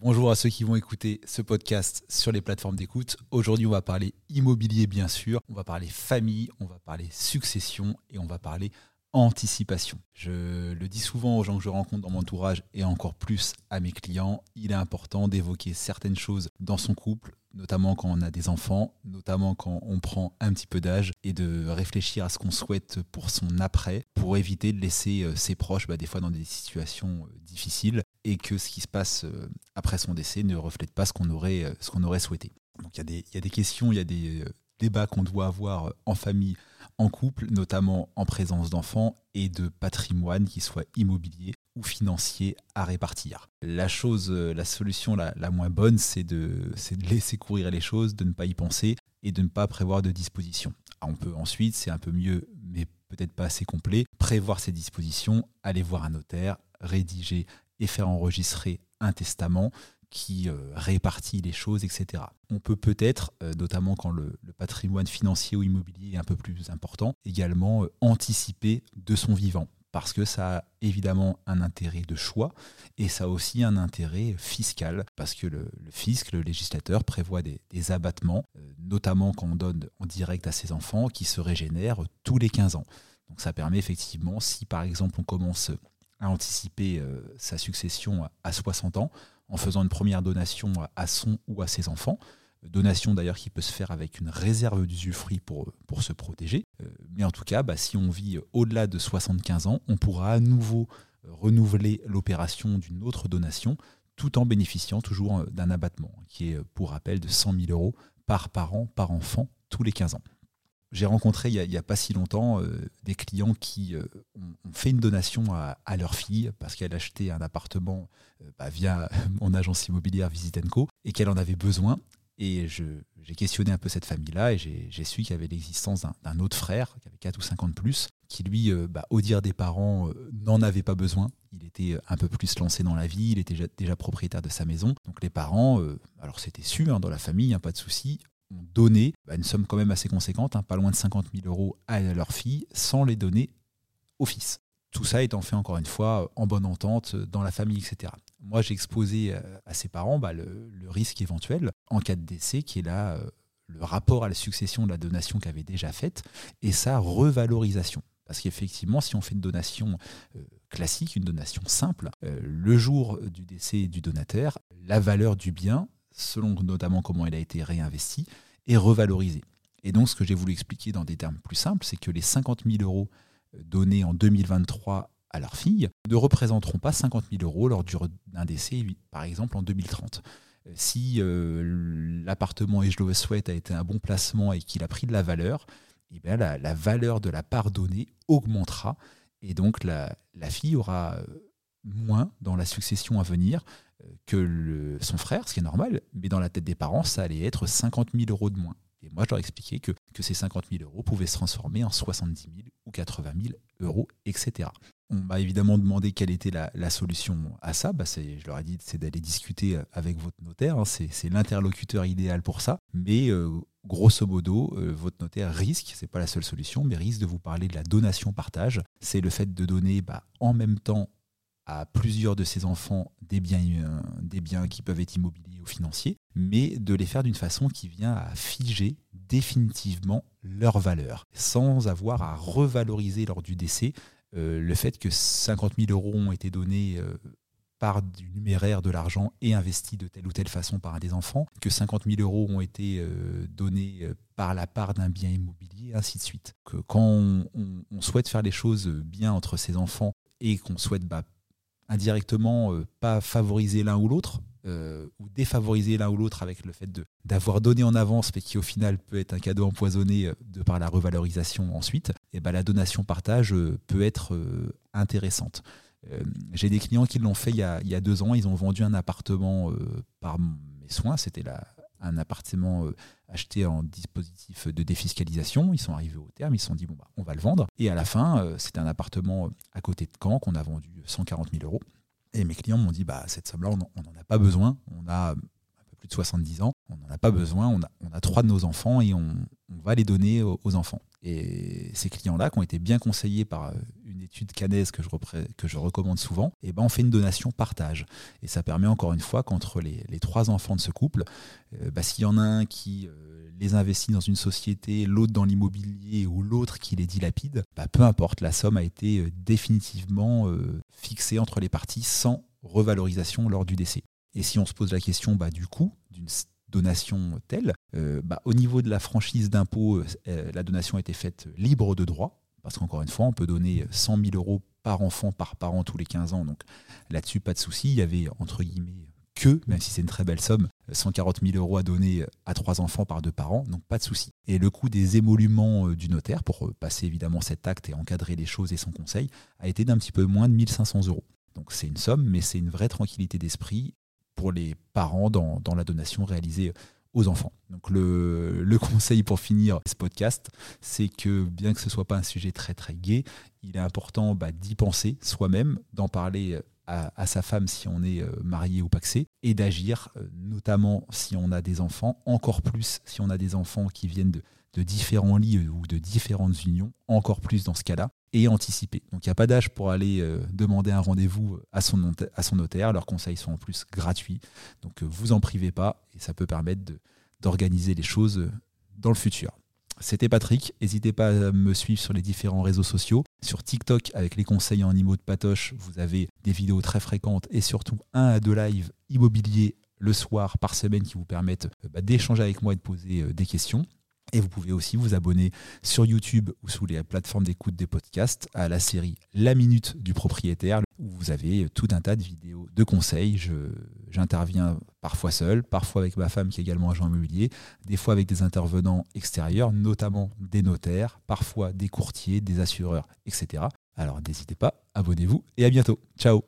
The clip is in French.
Bonjour à ceux qui vont écouter ce podcast sur les plateformes d'écoute. Aujourd'hui, on va parler immobilier, bien sûr. On va parler famille, on va parler succession et on va parler anticipation. Je le dis souvent aux gens que je rencontre dans mon entourage et encore plus à mes clients, il est important d'évoquer certaines choses dans son couple, notamment quand on a des enfants, notamment quand on prend un petit peu d'âge, et de réfléchir à ce qu'on souhaite pour son après, pour éviter de laisser euh, ses proches bah, des fois dans des situations euh, difficiles et que ce qui se passe euh, après son décès ne reflète pas ce qu'on aurait, souhaité. Donc il y, a des questions, il y a des débats qu'on doit avoir en famille, en couple, notamment en présence d'enfants et de patrimoine qui soit immobilier ou financier à répartir. La chose, la solution la, moins bonne, c'est de, laisser courir les choses, de ne pas y penser et de ne pas prévoir de dispositions. on peut ensuite, c'est un peu mieux, mais peut-être pas assez complet, prévoir ces dispositions, aller voir un notaire, rédiger et faire enregistrer un testament qui euh, répartit les choses, etc. On peut peut-être, euh, notamment quand le, patrimoine financier ou immobilier est un peu plus important, également euh, anticiper de son vivant, parce que ça a évidemment un intérêt de choix et ça a aussi un intérêt fiscal, parce que le, fisc, le législateur, prévoit des, abattements, notamment quand on donne en direct à ses enfants, qui se régénèrent tous les 15 ans. Donc ça permet effectivement, si par exemple on commence à anticiper euh, sa succession à 60 ans en faisant une première donation à son ou à ses enfants. Donation d'ailleurs qui peut se faire avec une réserve d'usufruit pour, pour se protéger. Euh, mais en tout cas, bah, si on vit au-delà de 75 ans, on pourra à nouveau euh, renouveler l'opération d'une autre donation tout en bénéficiant toujours d'un abattement qui est, pour rappel, de 100 000 euros par parent, par enfant, tous les 15 ans. J'ai rencontré il n'y a, pas si longtemps euh, des clients qui euh, ont, fait une donation à, leur fille parce qu'elle achetait un appartement euh, bah, via mon agence immobilière Visit Co et qu'elle en avait besoin. Et j'ai questionné un peu cette famille-là et j'ai su qu'il y avait l'existence d'un autre frère qui avait 4 ou 5 ans de plus, qui lui, bah, au dire des parents, n'en avait pas besoin. Il était un peu plus lancé dans la vie, il était déjà, propriétaire de sa maison. Donc les parents, alors c'était sûr hein, dans la famille, hein, pas de souci, ont donné bah, une somme quand même assez conséquente, hein, pas loin de 50 000 euros à leur fille, sans les donner au fils. Tout ça étant fait encore une fois en bonne entente dans la famille, etc. Moi, j'ai exposé euh, à ses parents bah, le, risque éventuel en cas de décès, qui est là euh, le rapport à la succession de la donation qu'avait déjà faite et sa revalorisation. Parce qu'effectivement, si on fait une donation euh, classique, une donation simple, le jour du décès du donateur, la valeur du bien selon notamment comment il a été réinvesti, et revalorisé. Et donc, ce que j'ai voulu expliquer dans des termes plus simples, c'est que les 50 000 euros euh, donnés en 2023 à leur fille ne représenteront pas 50 000 euros lors d'un décès, par exemple en 2030. Euh, si euh, l'appartement et je le souhaite a été un bon placement et qu'il a pris de la valeur, eh bien la, valeur de la part donnée augmentera et donc la, la fille aura moins dans la succession à venir que son frère, ce qui est normal, mais dans la tête des parents, ça allait être 50 000 euros de moins. Moi, je leur expliquais que, que ces 50 000 euros pouvaient se transformer en 70 000 ou 80 000 euros, etc. On m'a évidemment demandé quelle était la, solution à ça. Bah je leur ai dit c'est d'aller discuter avec votre notaire. Hein. C'est l'interlocuteur idéal pour ça. Mais euh, grosso modo, euh, votre notaire risque, c'est pas la seule solution, mais risque de vous parler de la donation partage. C'est le fait de donner bah, en même temps à plusieurs de ses enfants des biens, euh, des biens qui peuvent être immobiliers ou financiers, mais de les faire d'une façon qui vient à figer définitivement leur valeur, sans avoir à revaloriser lors du décès euh, le fait que 50 000 euros ont été donnés euh, par du numéraire de l'argent et investis de telle ou telle façon par un des enfants, que 50 000 euros ont été donnés par la part d'un bien immobilier, ainsi de suite. Que quand on, souhaite faire les choses bien entre ses enfants et qu'on souhaite bah, indirectement euh, pas favoriser l'un ou l'autre, euh, ou défavoriser l'un ou l'autre avec le fait d'avoir donné en avance, mais qui au final peut être un cadeau empoisonné euh, de par la revalorisation ensuite, et ben la donation partage peut être intéressante. J'ai des clients qui l'ont fait il y, a, il y, a, deux ans, ils ont vendu un appartement par mes soins, c'était la, un appartement euh, acheté en dispositif de défiscalisation. Ils sont arrivés au terme, ils se sont dit, bon, bah, on va le vendre. Et à la fin, euh, c'était un appartement euh, à côté de Caen qu'on a vendu 140 000 euros. Et mes clients m'ont dit, bah, cette somme-là, on n'en a pas besoin. On a un peu plus de 70 ans, on n'en a pas besoin. On a, on a trois de nos enfants et on, va les donner aux, enfants. Et ces clients-là, qui ont été bien conseillés par une étude canaise que je, que je recommande souvent, et eh ben on fait une donation partage. Et ça permet encore une fois qu'entre les, trois enfants de ce couple, euh, bah, s'il y en a un qui euh, les investit dans une société, l'autre dans l'immobilier ou l'autre qui les dilapide, bah, peu importe, la somme a été euh, définitivement fixée entre les parties sans revalorisation lors du décès. Et si on se pose la question bah, du coût d'une donation telle, bah, au niveau de la franchise d'impôt, la donation a été faite libre de droit, parce qu'encore une fois, on peut donner 100 000 euros par enfant, par parent tous les 15 ans. Donc là-dessus, pas de souci. Il y avait, entre guillemets, que, même si c'est une très belle somme, 140 000 euros à donner à trois enfants par deux parents, donc pas de souci. Et le coût des émoluments euh, du notaire, pour euh, passer évidemment cet acte et encadrer les choses et son conseil, a été d'un petit peu moins de 1500 euros. Donc c'est une somme, mais c'est une vraie tranquillité d'esprit pour les parents dans, dans la donation réalisée aux enfants. Donc le, conseil pour finir ce podcast, c'est que bien que ce soit pas un sujet très très gai, il est important bah, d'y penser soi-même, d'en parler à, sa femme si on est euh, marié ou paxé, et d'agir, euh, notamment si on a des enfants, encore plus si on a des enfants qui viennent de, de différents lits ou de différentes unions, encore plus dans ce cas-là, et anticiper. Donc il n'y a pas d'âge pour aller euh, demander un rendez-vous à son, à son notaire. Leurs conseils sont en plus gratuits. Donc euh, vous en privez pas et ça peut permettre d'organiser les choses euh, dans le futur. C'était Patrick. N'hésitez pas à me suivre sur les différents réseaux sociaux. Sur TikTok, avec les conseils en IMO de Patoche, vous avez des vidéos très fréquentes et surtout un à deux lives immobiliers le soir par semaine qui vous permettent bah, d'échanger avec moi et de poser des questions. Et vous pouvez aussi vous abonner sur YouTube ou sous les plateformes d'écoute des podcasts à la série La Minute du propriétaire, où vous avez tout un tas de vidéos de conseils. J'interviens parfois seul, parfois avec ma femme qui est également agent immobilier, des fois avec des intervenants extérieurs, notamment des notaires, parfois des courtiers, des assureurs, etc. Alors n'hésitez pas, abonnez-vous et à bientôt. Ciao